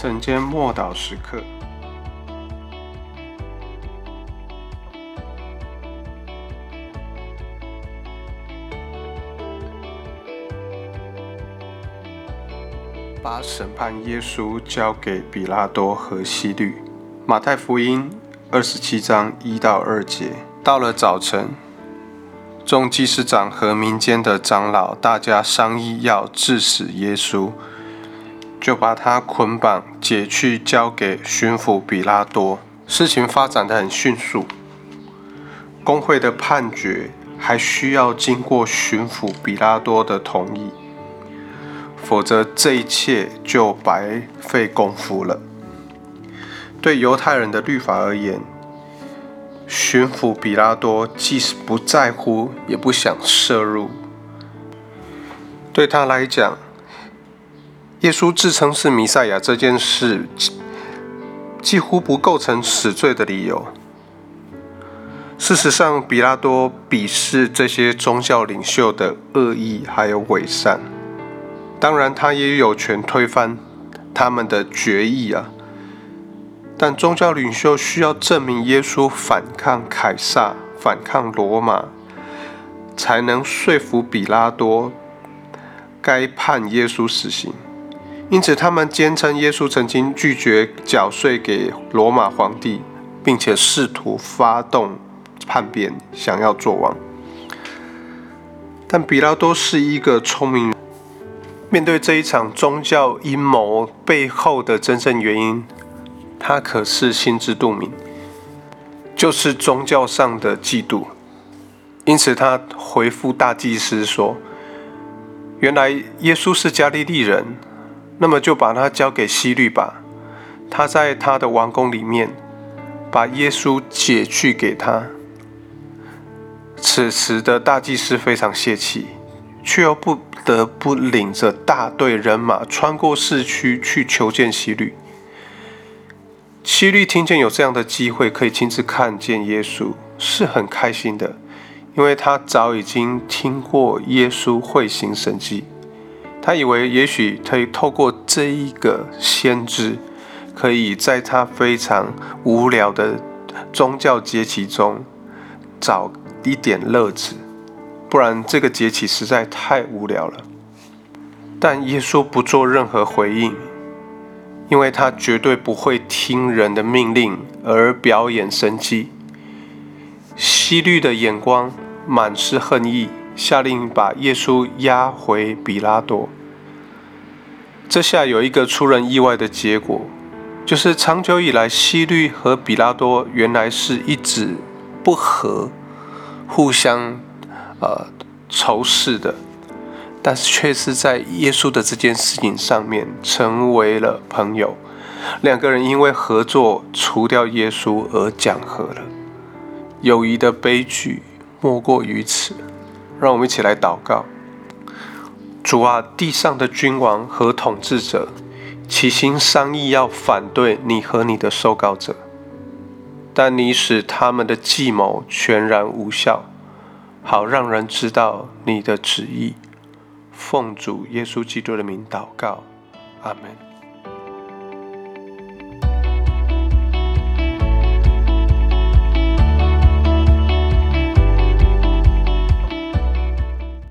晨间默祷时刻，把审判耶稣交给比拉多和希律。马太福音二十七章一到二节。到了早晨，众祭司长和民间的长老大家商议要治死耶稣。就把他捆绑解去，交给巡抚比拉多。事情发展的很迅速，工会的判决还需要经过巡抚比拉多的同意，否则这一切就白费功夫了。对犹太人的律法而言，巡抚比拉多即使不在乎，也不想涉入。对他来讲，耶稣自称是弥赛亚这件事，几乎不构成死罪的理由。事实上，比拉多鄙视这些宗教领袖的恶意还有伪善，当然他也有权推翻他们的决议啊。但宗教领袖需要证明耶稣反抗凯撒、反抗罗马，才能说服比拉多该判耶稣死刑。因此，他们坚称耶稣曾经拒绝缴税给罗马皇帝，并且试图发动叛变，想要做王。但比拉多是一个聪明人，面对这一场宗教阴谋背后的真正原因，他可是心知肚明，就是宗教上的嫉妒。因此，他回复大祭司说：“原来耶稣是加利利人。”那么就把他交给希律吧。他在他的王宫里面，把耶稣解去给他。此时的大祭司非常泄气，却又不得不领着大队人马穿过市区去求见希律。希律听见有这样的机会可以亲自看见耶稣，是很开心的，因为他早已经听过耶稣会行神迹。他以为也许可以透过这一个先知，可以在他非常无聊的宗教节期中找一点乐子，不然这个节期实在太无聊了。但耶稣不做任何回应，因为他绝对不会听人的命令而表演神迹。希律的眼光满是恨意，下令把耶稣押回比拉多。这下有一个出人意外的结果，就是长久以来，西律和比拉多原来是一直不和、互相呃仇视的，但是却是在耶稣的这件事情上面成为了朋友。两个人因为合作除掉耶稣而讲和了。友谊的悲剧莫过于此。让我们一起来祷告。主啊，地上的君王和统治者齐心商议，要反对你和你的受膏者，但你使他们的计谋全然无效，好让人知道你的旨意。奉主耶稣基督的名祷告，阿门。